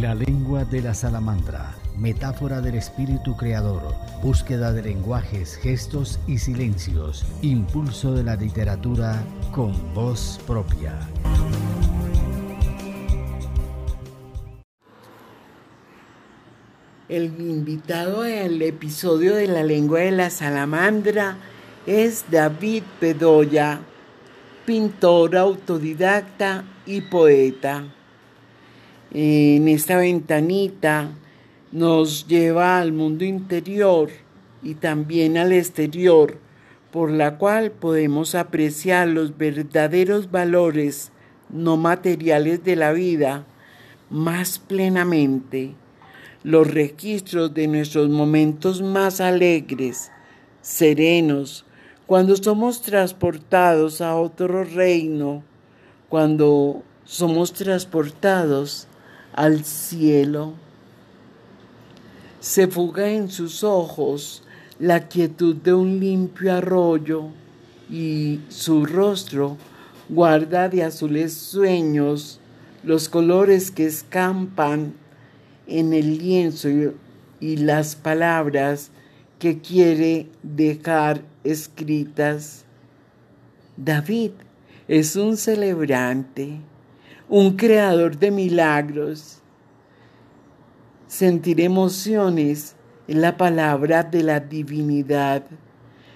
La lengua de la salamandra, metáfora del espíritu creador, búsqueda de lenguajes, gestos y silencios, impulso de la literatura con voz propia. El invitado al episodio de la lengua de la salamandra es David Bedoya, pintor autodidacta y poeta. En esta ventanita nos lleva al mundo interior y también al exterior, por la cual podemos apreciar los verdaderos valores no materiales de la vida más plenamente, los registros de nuestros momentos más alegres, serenos, cuando somos transportados a otro reino, cuando somos transportados al cielo. Se fuga en sus ojos la quietud de un limpio arroyo y su rostro guarda de azules sueños los colores que escampan en el lienzo y, las palabras que quiere dejar escritas. David es un celebrante, un creador de milagros. Sentir emociones es la palabra de la divinidad.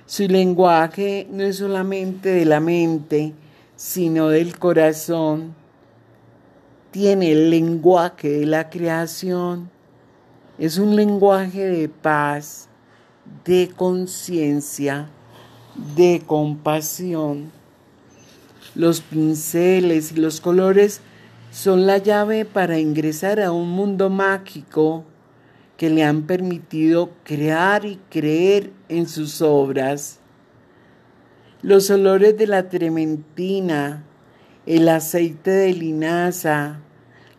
Su lenguaje no es solamente de la mente, sino del corazón. Tiene el lenguaje de la creación. Es un lenguaje de paz, de conciencia, de compasión. Los pinceles y los colores son la llave para ingresar a un mundo mágico que le han permitido crear y creer en sus obras. Los olores de la trementina, el aceite de linaza,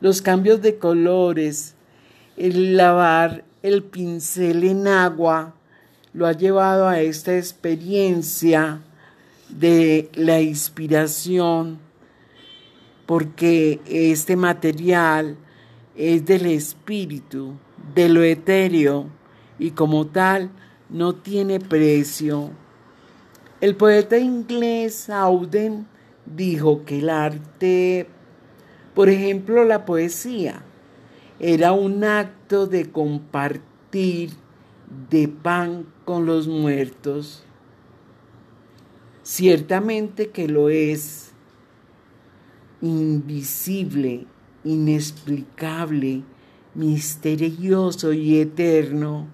los cambios de colores, el lavar el pincel en agua, lo ha llevado a esta experiencia de la inspiración, porque este material es del espíritu, de lo etéreo, y como tal no tiene precio. El poeta inglés Auden dijo que el arte, por ejemplo la poesía, era un acto de compartir de pan con los muertos. Ciertamente que lo es, invisible, inexplicable, misterioso y eterno,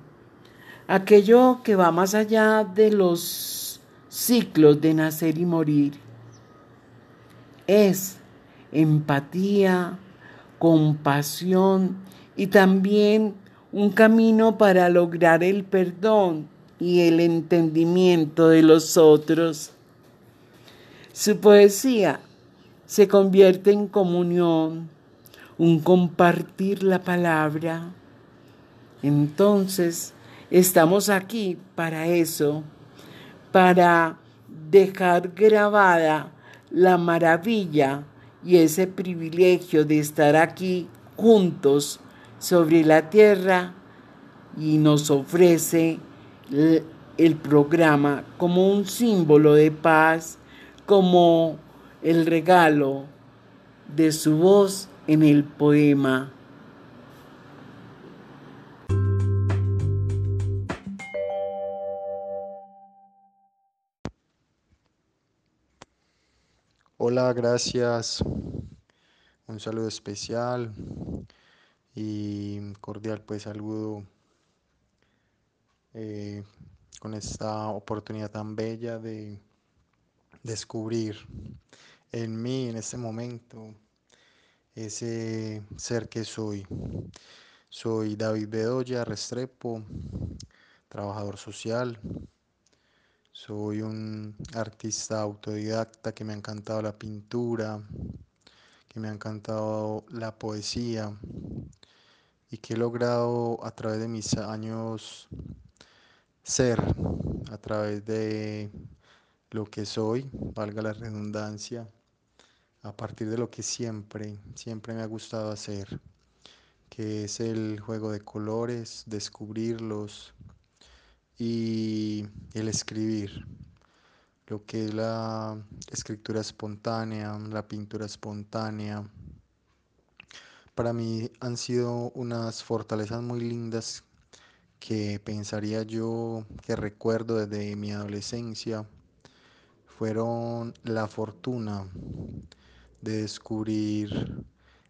aquello que va más allá de los ciclos de nacer y morir. Es empatía, compasión y también un camino para lograr el perdón y el entendimiento de los otros. Su poesía se convierte en comunión, un compartir la palabra. Entonces, estamos aquí para eso, para dejar grabada la maravilla y ese privilegio de estar aquí juntos sobre la tierra y nos ofrece el programa como un símbolo de paz, como el regalo de su voz en el poema. Hola, gracias. Un saludo especial y cordial pues saludo eh, con esta oportunidad tan bella de descubrir en mí en este momento ese ser que soy. Soy David Bedoya Restrepo, trabajador social. Soy un artista autodidacta que me ha encantado la pintura, que me ha encantado la poesía y que he logrado a través de mis años ser, a través de lo que soy, valga la redundancia, a partir de lo que siempre, siempre me ha gustado hacer, que es el juego de colores, descubrirlos y el escribir, lo que es la escritura espontánea, la pintura espontánea. Para mí han sido unas fortalezas muy lindas que pensaría yo que recuerdo desde mi adolescencia fueron la fortuna de descubrir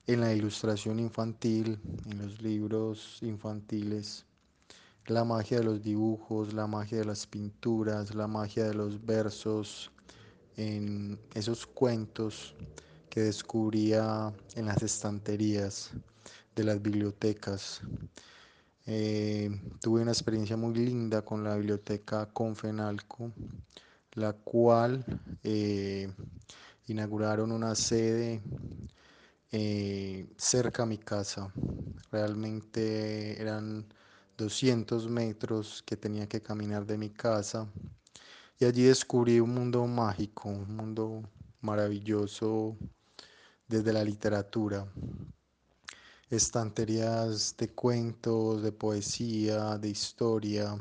en la ilustración infantil, en los libros infantiles, la magia de los dibujos, la magia de las pinturas, la magia de los versos, en esos cuentos que descubría en las estanterías de las bibliotecas. Eh, tuve una experiencia muy linda con la biblioteca Confenalco, la cual eh, inauguraron una sede eh, cerca a mi casa. Realmente eran 200 metros que tenía que caminar de mi casa. Y allí descubrí un mundo mágico, un mundo maravilloso desde la literatura. Estanterías de cuentos, de poesía, de historia.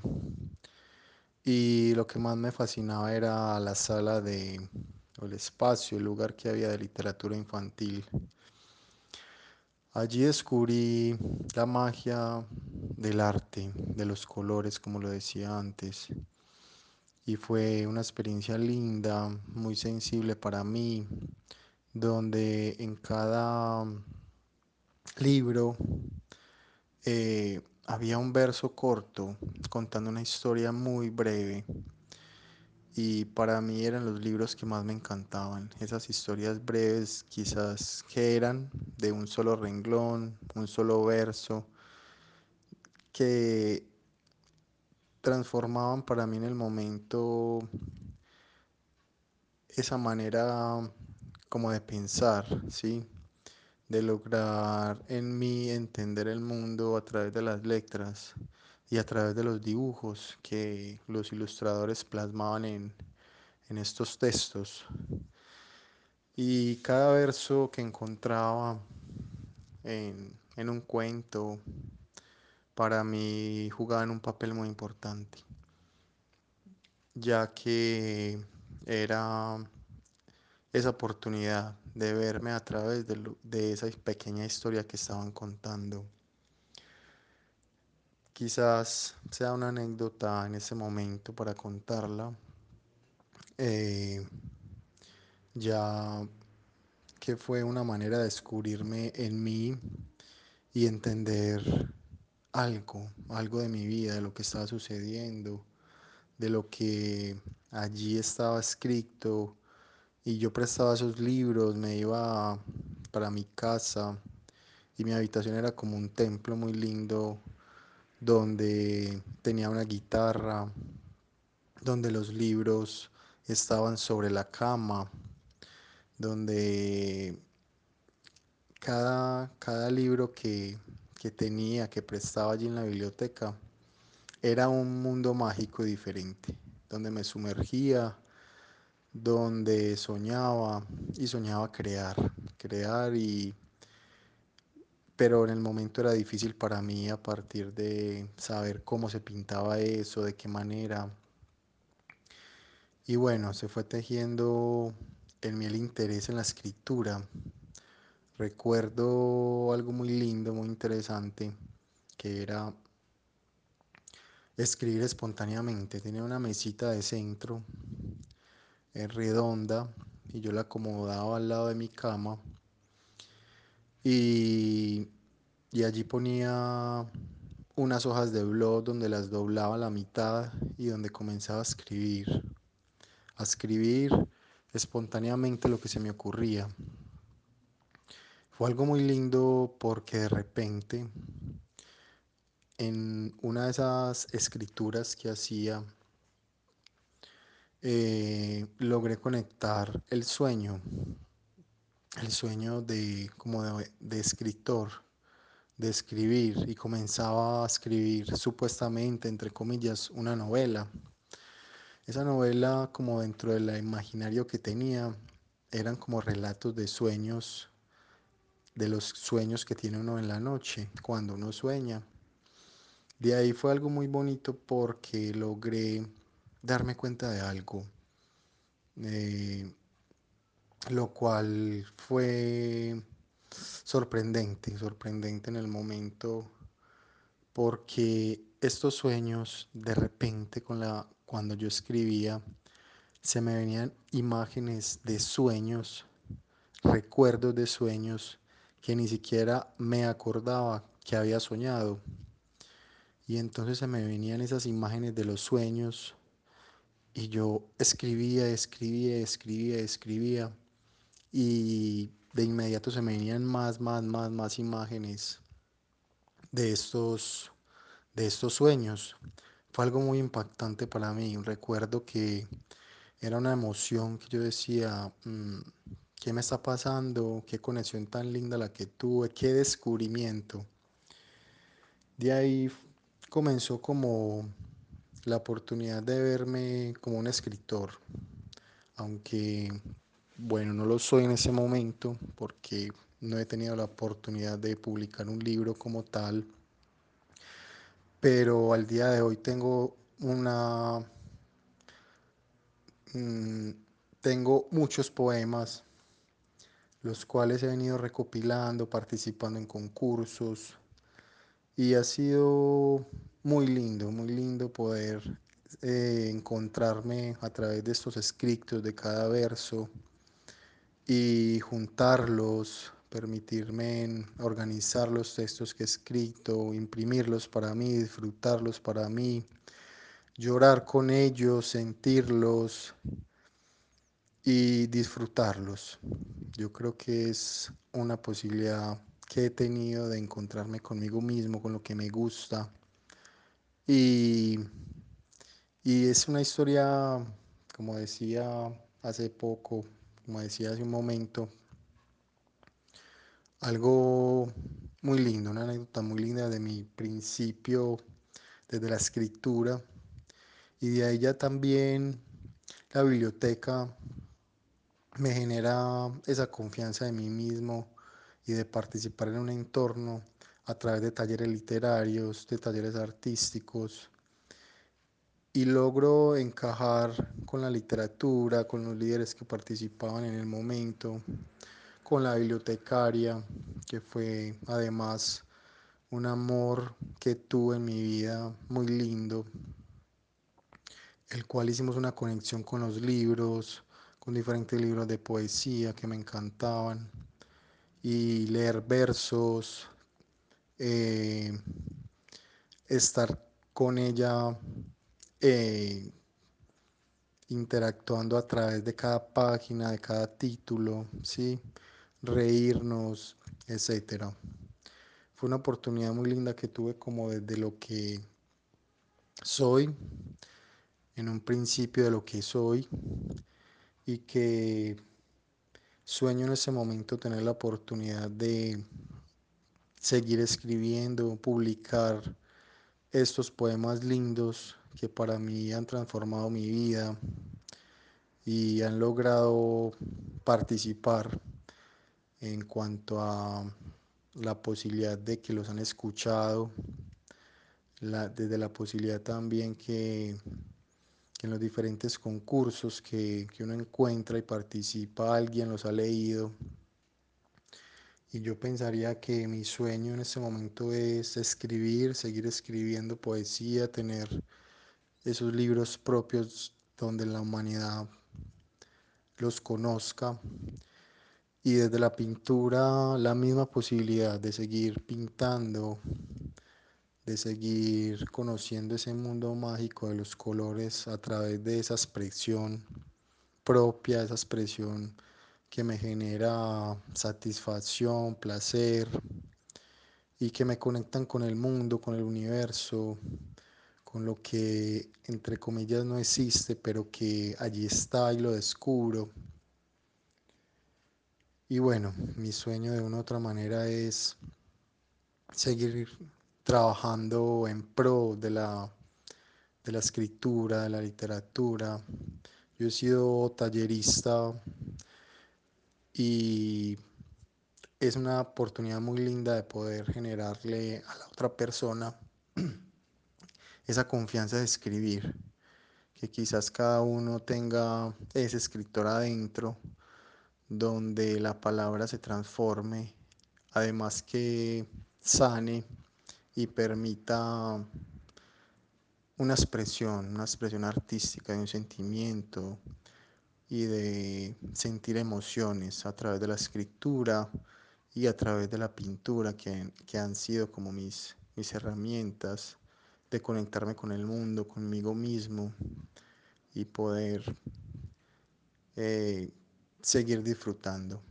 Y lo que más me fascinaba era la sala de, el espacio, el lugar que había de literatura infantil. Allí descubrí la magia del arte, de los colores, como lo decía antes. Y fue una experiencia linda, muy sensible para mí, donde en cada libro eh, había un verso corto contando una historia muy breve y para mí eran los libros que más me encantaban, esas historias breves quizás que eran de un solo renglón, un solo verso, que transformaban para mí en el momento esa manera como de pensar, ¿sí? De lograr en mí entender el mundo a través de las letras y a través de los dibujos que los ilustradores plasmaban en, en estos textos. Y cada verso que encontraba en, en un cuento, para mí jugaban un papel muy importante, ya que era esa oportunidad de verme a través de, esa pequeña historia que estaban contando. Quizás sea una anécdota en ese momento para contarla, eh, ya que fue una manera de descubrirme en mí y entender algo, algo de mi vida, de lo que estaba sucediendo, de lo que allí estaba escrito y yo prestaba esos libros, me iba para mi casa y mi habitación era como un templo muy lindo donde tenía una guitarra, donde los libros estaban sobre la cama, donde cada, cada libro que, que tenía, que prestaba allí en la biblioteca, era un mundo mágico diferente, donde me sumergía, donde soñaba y soñaba crear, crear y pero en el momento era difícil para mí a partir de saber cómo se pintaba eso, de qué manera. Y bueno, se fue tejiendo en mí el interés en la escritura. Recuerdo algo muy lindo, muy interesante, que era escribir espontáneamente. Tenía una mesita de centro redonda y yo la acomodaba al lado de mi cama y, y allí ponía unas hojas de blog donde las doblaba a la mitad y donde comenzaba a escribir, a escribir espontáneamente lo que se me ocurría. Fue algo muy lindo porque de repente en una de esas escrituras que hacía eh, logré conectar el sueño el sueño de como de, escritor, de escribir y comenzaba a escribir supuestamente, entre comillas, una novela. Esa novela, como dentro del imaginario que tenía, eran como relatos de sueños de los sueños que tiene uno en la noche, cuando uno sueña. De ahí fue algo muy bonito porque logré darme cuenta de algo, eh, lo cual fue sorprendente, sorprendente en el momento, porque estos sueños de repente con la, cuando yo escribía, se me venían imágenes de sueños, recuerdos de sueños que ni siquiera me acordaba que había soñado. Y entonces se me venían esas imágenes de los sueños y yo escribía, escribía, escribía, escribía y de inmediato se me venían más, más, más, más imágenes de estos, de estos sueños. Fue algo muy impactante para mí. Recuerdo que era una emoción que yo decía, mm, ¿qué me está pasando? ¿Qué conexión tan linda la que tuve? ¿Qué descubrimiento? De ahí comenzó como la oportunidad de verme como un escritor, aunque bueno, no lo soy en ese momento porque no he tenido la oportunidad de publicar un libro como tal, pero al día de hoy tengo una... Mm, tengo muchos poemas, los cuales he venido recopilando, participando en concursos, y ha sido muy lindo, muy lindo poder eh, encontrarme a través de estos escritos de cada verso y juntarlos, permitirme organizar los textos que he escrito, imprimirlos para mí, disfrutarlos para mí, llorar con ellos, sentirlos y disfrutarlos. Yo creo que es una posibilidad que he tenido de encontrarme conmigo mismo, con lo que me gusta. Y, y es una historia, como decía hace poco, como decía hace un momento, algo muy lindo, una anécdota muy linda de mi principio desde la escritura. Y de ya también la biblioteca me genera esa confianza de mí mismo y de participar en un entorno a través de talleres literarios, de talleres artísticos, y logro encajar con la literatura, con los líderes que participaban en el momento, con la bibliotecaria, que fue además un amor que tuve en mi vida muy lindo, el cual hicimos una conexión con los libros, con diferentes libros de poesía que me encantaban y leer versos, eh, estar con ella eh, interactuando a través de cada página, de cada título, ¿sí? reírnos, etc. Fue una oportunidad muy linda que tuve como desde lo que soy, en un principio de lo que soy, y que Sueño en ese momento tener la oportunidad de seguir escribiendo, publicar estos poemas lindos que para mí han transformado mi vida y han logrado participar en cuanto a la posibilidad de que los han escuchado, desde la posibilidad también que en los diferentes concursos que, que uno encuentra y participa, alguien los ha leído. Y yo pensaría que mi sueño en este momento es escribir, seguir escribiendo poesía, tener esos libros propios donde la humanidad los conozca. Y desde la pintura la misma posibilidad de seguir pintando, de seguir conociendo ese mundo mágico de los colores a través de esa expresión propia, esa expresión que me genera satisfacción, placer y que me conectan con el mundo, con el universo, con lo que entre comillas no existe, pero que allí está y lo descubro. Y bueno, mi sueño de una u otra manera es seguir trabajando en pro de la, de la escritura, de la literatura. Yo he sido tallerista y es una oportunidad muy linda de poder generarle a la otra persona esa confianza de escribir, que quizás cada uno tenga ese escritor adentro donde la palabra se transforme, además que sane y permita una expresión, una expresión artística de un sentimiento y de sentir emociones a través de la escritura y a través de la pintura que, que han sido como mis, mis herramientas de conectarme con el mundo, conmigo mismo y poder eh, seguir disfrutando.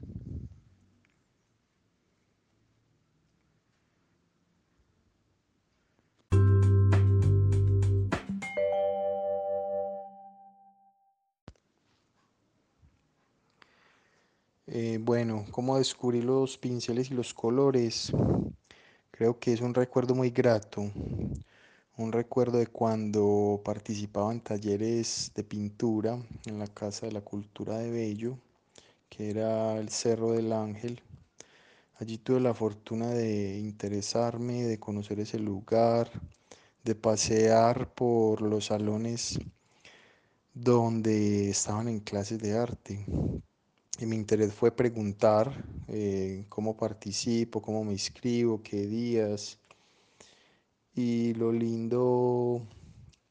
Eh, bueno, ¿cómo descubrir los pinceles y los colores? Creo que es un recuerdo muy grato, un recuerdo de cuando participaba en talleres de pintura en la Casa de la Cultura de Bello, que era el Cerro del Ángel. Allí tuve la fortuna de interesarme, de conocer ese lugar, de pasear por los salones donde estaban en clases de arte. Y mi interés fue preguntar eh, cómo participo, cómo me inscribo, qué días. Y lo lindo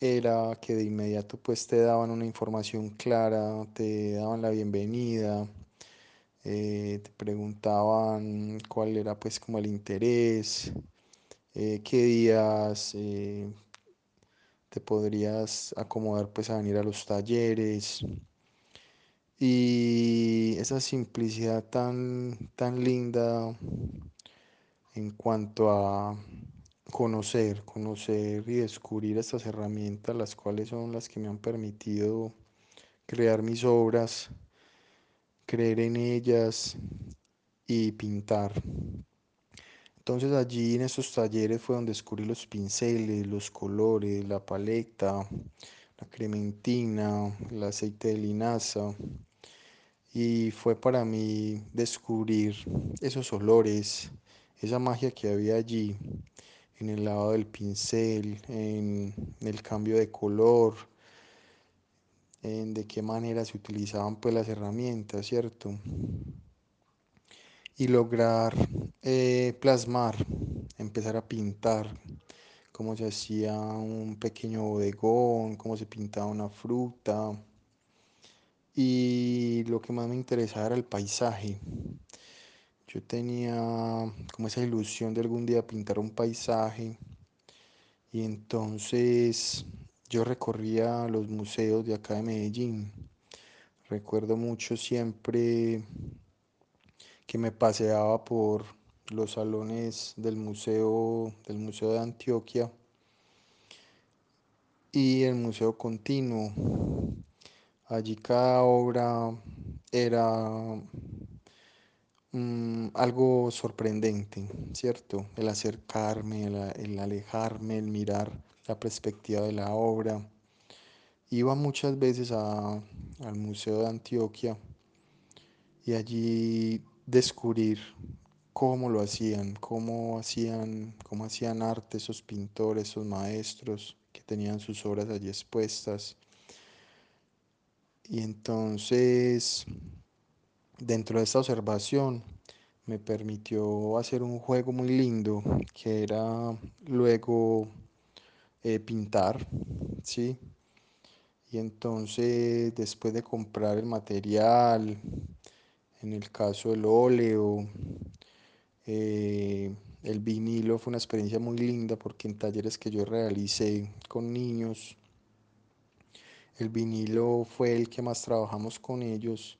era que de inmediato pues te daban una información clara, te daban la bienvenida, eh, te preguntaban cuál era pues como el interés, eh, qué días te podrías acomodar pues a venir a los talleres. Y esa simplicidad tan, tan linda en cuanto a conocer, conocer y descubrir estas herramientas, las cuales son las que me han permitido crear mis obras, creer en ellas y pintar. Entonces allí en estos talleres fue donde descubrí los pinceles, los colores, la paleta, la crementina, el aceite de linaza. Y fue para mí descubrir esos olores, esa magia que había allí, en el lado del pincel, en el cambio de color, en de qué manera se utilizaban pues las herramientas, ¿cierto? Y lograr eh, plasmar, empezar a pintar, cómo se hacía un pequeño bodegón, cómo se pintaba una fruta. Y lo que más me interesaba era el paisaje. Yo tenía como esa ilusión de algún día pintar un paisaje. Y entonces yo recorría los museos de acá de Medellín. Recuerdo mucho siempre que me paseaba por los salones del museo, del museo de Antioquia y el museo continuo. Allí cada obra era mm, algo sorprendente, ¿cierto? El acercarme, el, el alejarme, el mirar la perspectiva de la obra. Iba muchas veces a, al Museo de Antioquia y allí descubrir cómo lo hacían, cómo hacían, cómo hacían arte esos pintores, esos maestros que tenían sus obras allí expuestas. Y entonces, dentro de esta observación, me permitió hacer un juego muy lindo, que era luego eh, pintar, ¿sí? Y entonces, después de comprar el material, en el caso del óleo, eh, el vinilo fue una experiencia muy linda porque en talleres que yo realicé con niños, el vinilo fue el que más trabajamos con ellos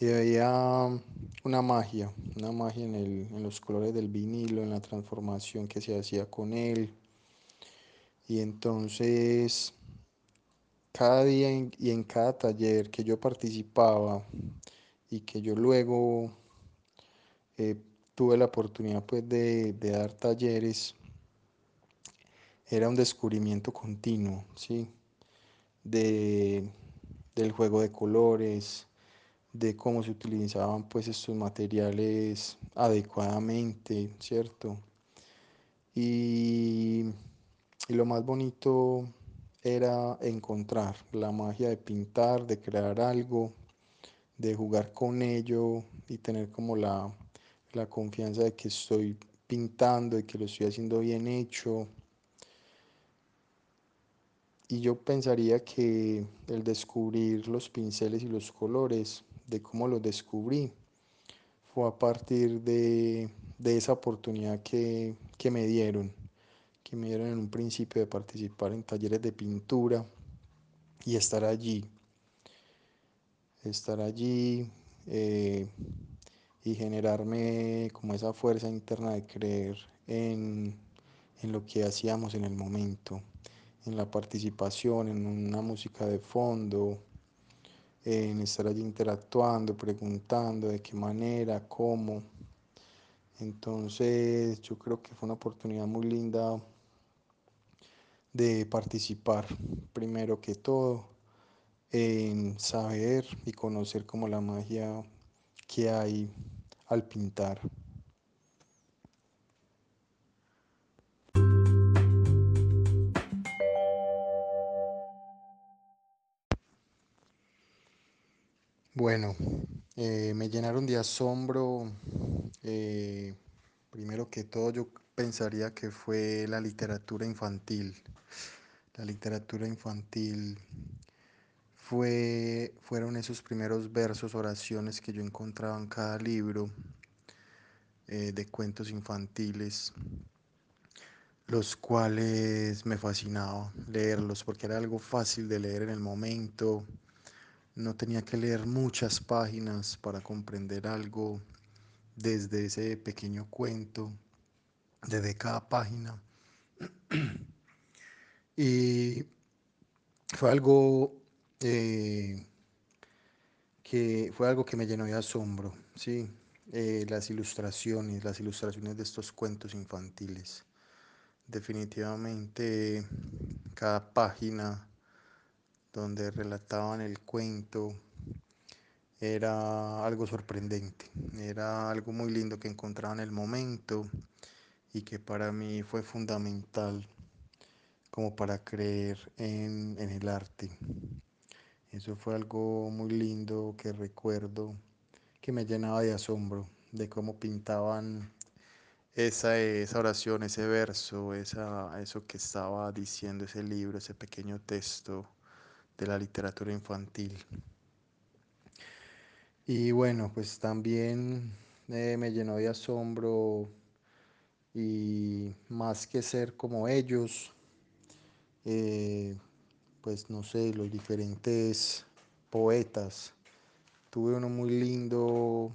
y había una magia, una magia en, los colores del vinilo, en la transformación que se hacía con él. Y entonces, cada día y en cada taller que yo participaba y que yo luego eh, tuve la oportunidad pues de, dar talleres, era un descubrimiento continuo, ¿sí? De, del juego de colores, de cómo se utilizaban pues estos materiales adecuadamente, ¿cierto? Y, y lo más bonito era encontrar la magia de pintar, de crear algo, de jugar con ello y tener como la, la confianza de que estoy pintando y que lo estoy haciendo bien hecho. Y yo pensaría que el descubrir los pinceles y los colores, de cómo los descubrí, fue a partir de, de esa oportunidad que, que me dieron, que me dieron en un principio de participar en talleres de pintura y estar allí, estar allí eh, y generarme como esa fuerza interna de creer en, en lo que hacíamos en el momento, en la participación, en una música de fondo, en estar allí interactuando, preguntando de qué manera, cómo. Entonces yo creo que fue una oportunidad muy linda de participar, primero que todo, en saber y conocer como la magia que hay al pintar. Bueno, eh, me llenaron de asombro. eh, primero que todo, yo pensaría que fue la literatura infantil. La literatura infantil fue, fueron esos primeros versos, oraciones que yo encontraba en cada libro eh, de cuentos infantiles, los cuales me fascinaba leerlos porque era algo fácil de leer en el momento no tenía que leer muchas páginas para comprender algo desde ese pequeño cuento, desde cada página. y fue algo eh, que fue algo que me llenó de asombro, sí, eh, las ilustraciones, las ilustraciones de estos cuentos infantiles. Definitivamente cada página donde relataban el cuento, era algo sorprendente, era algo muy lindo que encontraba en el momento y que para mí fue fundamental como para creer en, en el arte. Eso fue algo muy lindo que recuerdo que me llenaba de asombro de cómo pintaban esa, esa oración, ese verso, esa, eso que estaba diciendo ese libro, ese pequeño texto de la literatura infantil. Y bueno, pues también eh, me llenó de asombro y más que ser como ellos, eh, pues no sé, los diferentes poetas. Tuve uno muy lindo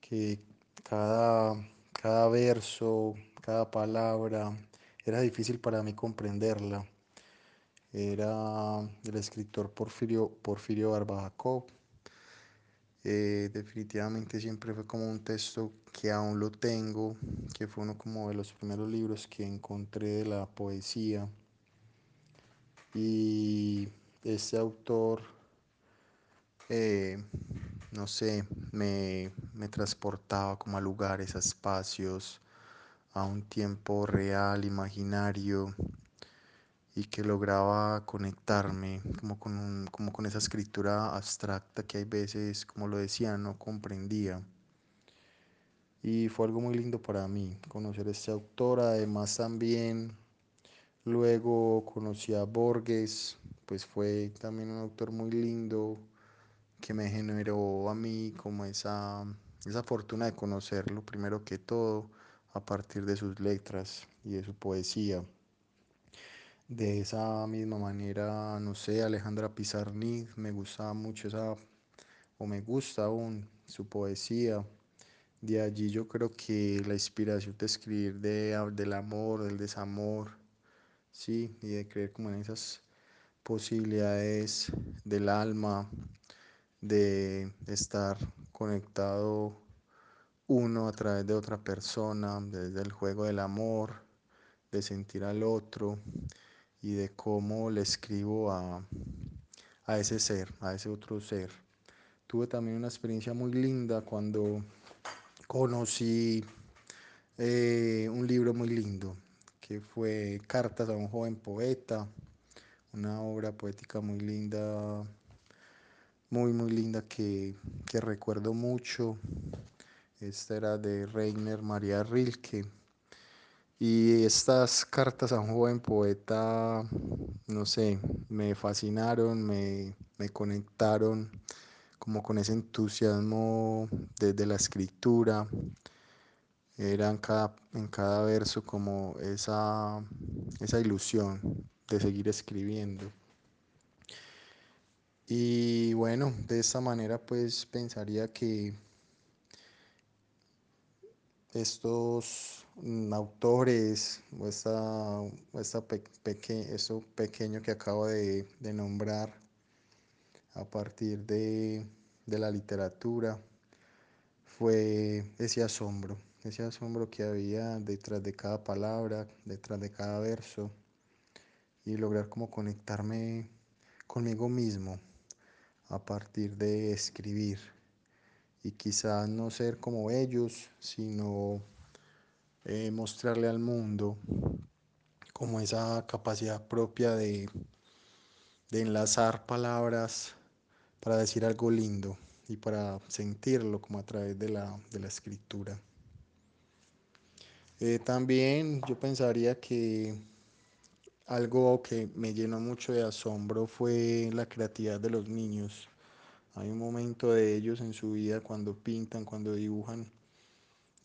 que cada, cada verso, cada palabra, era difícil para mí comprenderla era el escritor Porfirio, Porfirio Jacob. Eh, definitivamente siempre fue como un texto que aún lo tengo, que fue uno como de los primeros libros que encontré de la poesía. Y este autor, eh, no sé, me, me transportaba como a lugares, a espacios, a un tiempo real, imaginario y que lograba conectarme como con, como con esa escritura abstracta que hay veces, como lo decía, no comprendía. Y fue algo muy lindo para mí conocer a este autor. Además también luego conocí a Borges, pues fue también un autor muy lindo que me generó a mí como esa, esa fortuna de conocerlo, primero que todo, a partir de sus letras y de su poesía. De esa misma manera, no sé, Alejandra Pizarnik, me gustaba mucho esa, o me gusta aún su poesía. De allí yo creo que la inspiración de escribir de, del amor, del desamor, sí, y de creer como en esas posibilidades del alma, de estar conectado uno a través de otra persona, desde el juego del amor, de sentir al otro y de cómo le escribo a, a ese ser, a ese otro ser. tuve también una experiencia muy linda cuando conocí eh, un libro muy lindo fue Cartas a un joven poeta, una obra poética muy linda, muy muy linda que, que recuerdo mucho. Esta era de Reiner María Rilke. Y estas cartas a un joven poeta, no sé, me fascinaron, me, me conectaron como con ese entusiasmo desde la escritura. Era en cada, verso como esa, esa ilusión de seguir escribiendo. Y bueno, de esta manera pues pensaría que estos autores o esta, esta peque, esto pequeño que acabo de, de nombrar a partir de, de la literatura fue ese asombro, ese asombro que había detrás de cada palabra, detrás de cada verso y lograr como conectarme conmigo mismo a partir de escribir y quizás no ser como ellos, sino eh, mostrarle al mundo como esa capacidad propia de, enlazar palabras para decir algo lindo y para sentirlo como a través de la escritura. Eh, también yo pensaría que algo que me llenó mucho de asombro fue la creatividad de los niños. Hay un momento de ellos en su vida cuando pintan, cuando dibujan,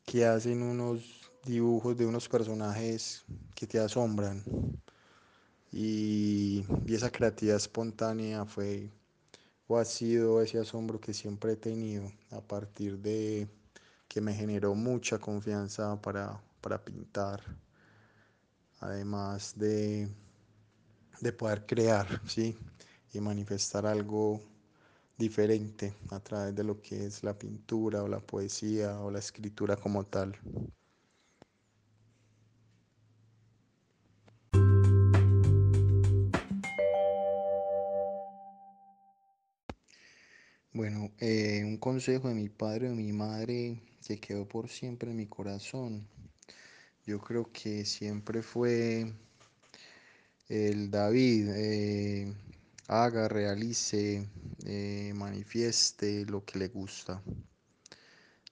que hacen unos dibujos de unos personajes que te asombran. Y, y esa creatividad espontánea fue o ha sido ese asombro que siempre he tenido a partir de que me generó mucha confianza para, para pintar, además de, de poder crear, ¿sí? Y manifestar algo diferente a través de lo que es la pintura o la poesía o la escritura como tal. Bueno, eh, un consejo de mi padre o de mi madre que quedó por siempre en mi corazón, yo creo que siempre fue el David, eh, haga, realice, eh, manifieste lo que le gusta.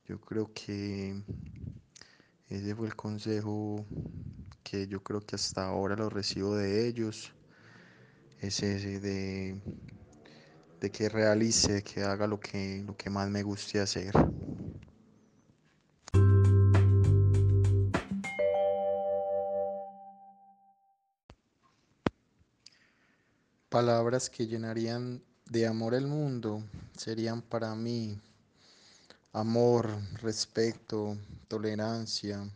Yo creo que ese fue el consejo que yo creo que hasta ahora lo recibo de ellos. Es ese de, de que realice, que haga lo que, lo que más me guste hacer. Palabras que llenarían de amor el mundo serían para mí amor, respeto, tolerancia,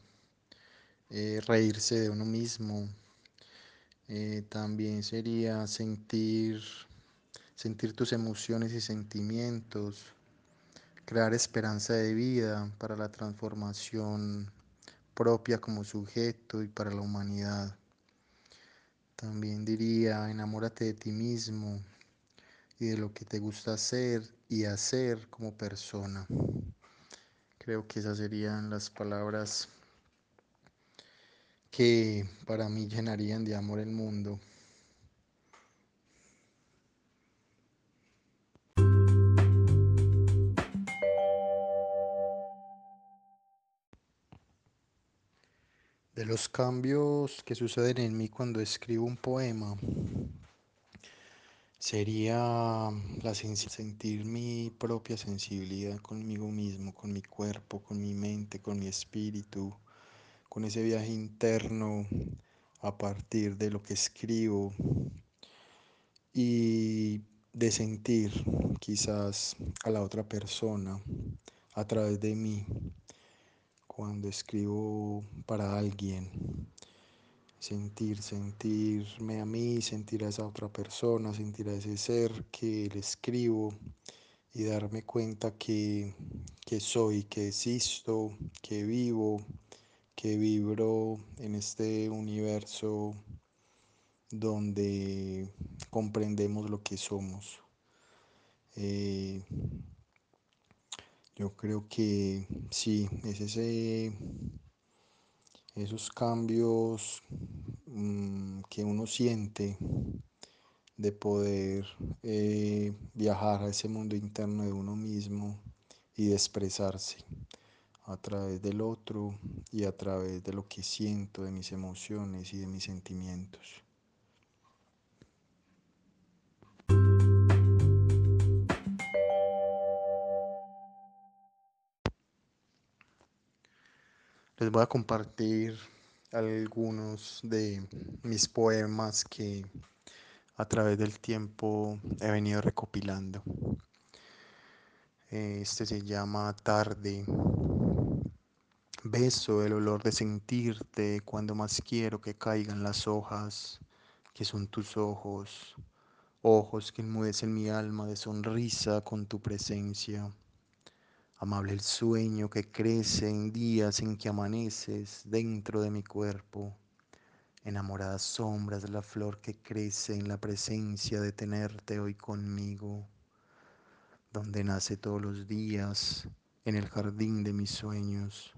eh, reírse de uno mismo. Eh, también sería sentir, sentir tus emociones y sentimientos, crear esperanza de vida para la transformación propia como sujeto y para la humanidad. También diría, enamórate de ti mismo y de lo que te gusta hacer y hacer como persona. Creo que esas serían las palabras que para mí llenarían de amor el mundo. De los cambios que suceden en mí cuando escribo un poema, sería la sentir mi propia sensibilidad conmigo mismo, con mi cuerpo, con mi mente, con mi espíritu, con ese viaje interno a partir de lo que escribo y de sentir quizás a la otra persona a través de mí cuando escribo para alguien. Sentir, sentirme a mí, sentir a esa otra persona, sentir a ese ser que le escribo y darme cuenta que, que soy, que existo, que vivo, que vibro en este universo donde comprendemos lo que somos. Eh, Yo creo que sí, es ese, esos cambios mm, que uno siente de poder eh, viajar a ese mundo interno de uno mismo y de expresarse a través del otro y a través de lo que siento, de mis emociones y de mis sentimientos. Les voy a compartir algunos de mis poemas que a través del tiempo he venido recopilando. Este se llama Tarde. Beso el olor de sentirte cuando más quiero que caigan las hojas, que son tus ojos, ojos que enmudecen mi alma de sonrisa con tu presencia. Amable el sueño que crece en días en que amaneces dentro de mi cuerpo. Enamoradas sombras la flor que crece en la presencia de tenerte hoy conmigo. Donde nace todos los días, en el jardín de mis sueños,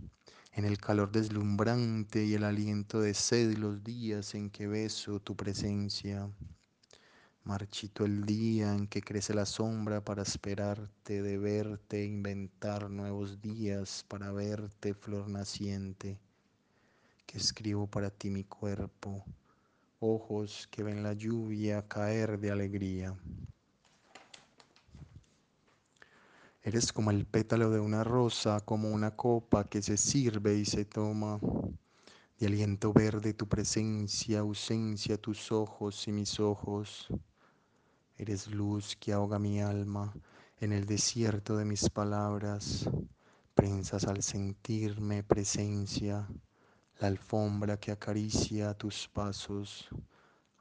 en el calor deslumbrante y el aliento de sed los días en que beso tu presencia. Marchito el día en que crece la sombra para esperarte, de verte, inventar nuevos días para verte, flor naciente, que escribo para ti mi cuerpo, ojos que ven la lluvia caer de alegría. Eres como el pétalo de una rosa, como una copa que se sirve y se toma. De aliento verde tu presencia, ausencia tus ojos y mis ojos. Eres luz que ahoga mi alma en el desierto de mis palabras. Prensas al sentirme presencia, la alfombra que acaricia tus pasos.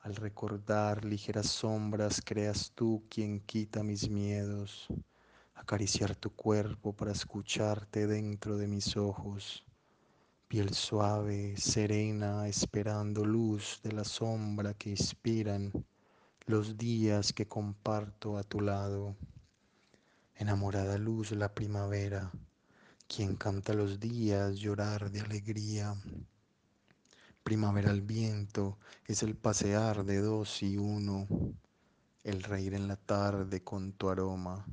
Al recordar ligeras sombras, creas tú quien quita mis miedos. Acariciar tu cuerpo para escucharte dentro de mis ojos. Piel suave, serena, esperando luz de la sombra que inspiran los días que comparto a tu lado. Enamorada luz la primavera, quien canta los días llorar de alegría. Primavera al viento es el pasear de dos y uno, el reír en la tarde con tu aroma,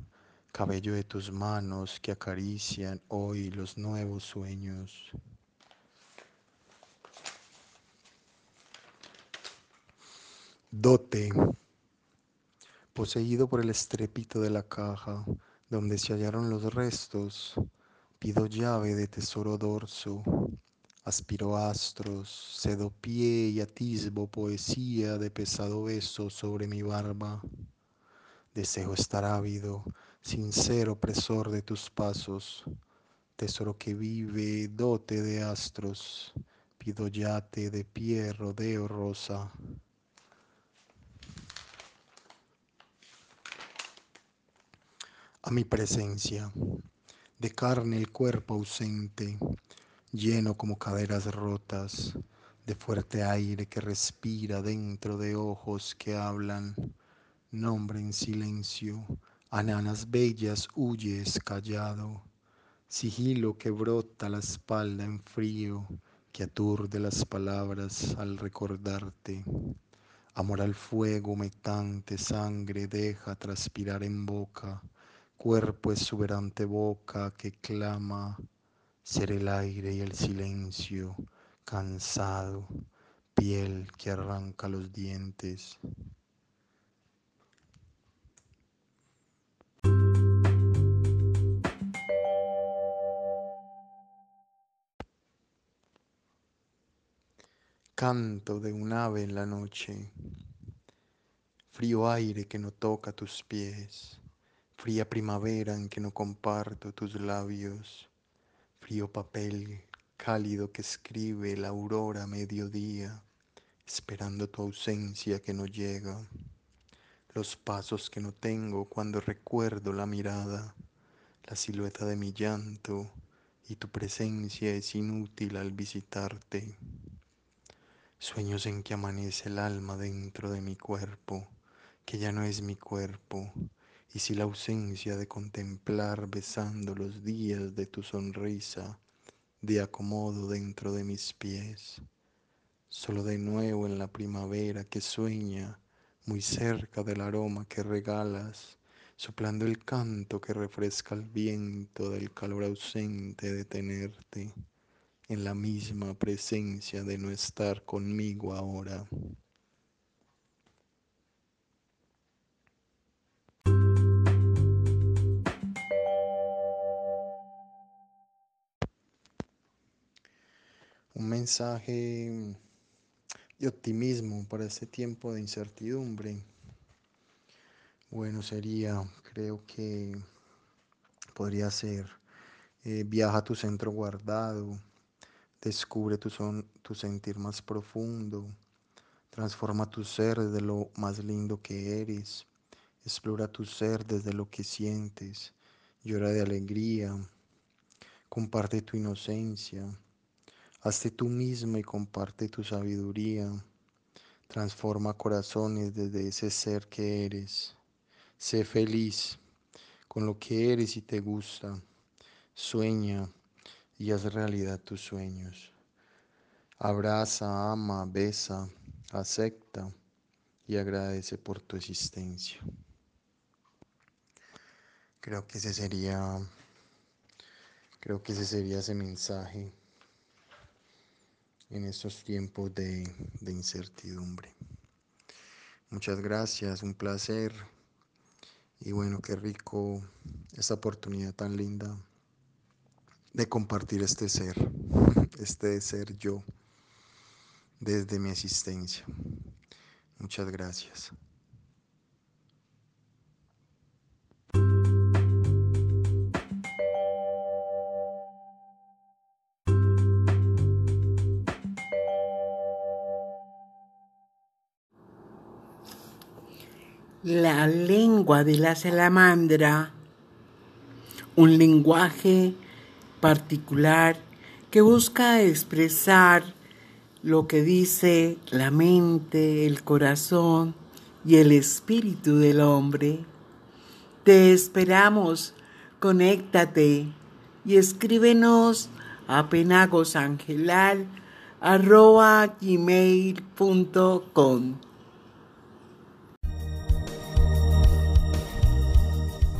cabello de tus manos que acarician hoy los nuevos sueños. Dote Poseído por el estrépito de la caja, donde se hallaron los restos, pido llave de tesoro dorso, aspiro astros, cedo pie y atisbo poesía de pesado beso sobre mi barba. Deseo estar ávido, sincero opresor de tus pasos, tesoro que vive, dote de astros, pido yate de pie, rodeo rosa. A mi presencia, de carne el cuerpo ausente, lleno como caderas rotas, de fuerte aire que respira dentro de ojos que hablan, nombre en silencio, ananas bellas huyes callado, sigilo que brota la espalda en frío, que aturde las palabras al recordarte. Amor al fuego metante, sangre deja transpirar en boca, cuerpo exuberante boca que clama ser el aire y el silencio, cansado, piel que arranca los dientes. Canto de un ave en la noche, frío aire que no toca tus pies fría primavera en que no comparto tus labios, frío papel cálido que escribe la aurora mediodía, esperando tu ausencia que no llega, los pasos que no tengo cuando recuerdo la mirada, la silueta de mi llanto y tu presencia es inútil al visitarte. Sueños en que amanece el alma dentro de mi cuerpo, que ya no es mi cuerpo, y si la ausencia de contemplar besando los días de tu sonrisa de acomodo dentro de mis pies, solo de nuevo en la primavera que sueña muy cerca del aroma que regalas, soplando el canto que refresca el viento del calor ausente de tenerte en la misma presencia de no estar conmigo ahora. Mensaje de optimismo para este tiempo de incertidumbre. Bueno, sería, creo que podría ser, eh, viaja a tu centro guardado, Descubre tu, son, tu sentir más profundo. Transforma tu ser desde lo más lindo que eres. Explora tu ser desde lo que sientes. Llora de alegría. Comparte tu inocencia. Hazte tú misma y comparte tu sabiduría. Transforma corazones desde ese ser que eres. Sé feliz con lo que eres y te gusta. Sueña y haz realidad tus sueños. Abraza, ama, besa, acepta y agradece por tu existencia. Creo que ese sería, creo que ese sería ese mensaje en estos tiempos de, incertidumbre. Muchas gracias, un placer. Y bueno, qué rico esta oportunidad tan linda de compartir este ser, este ser yo, desde mi existencia. Muchas gracias. La lengua de la salamandra, un lenguaje particular que busca expresar lo que dice la mente, el corazón y el espíritu del hombre. Te esperamos, conéctate y escríbenos a penagosangelal.gmail.com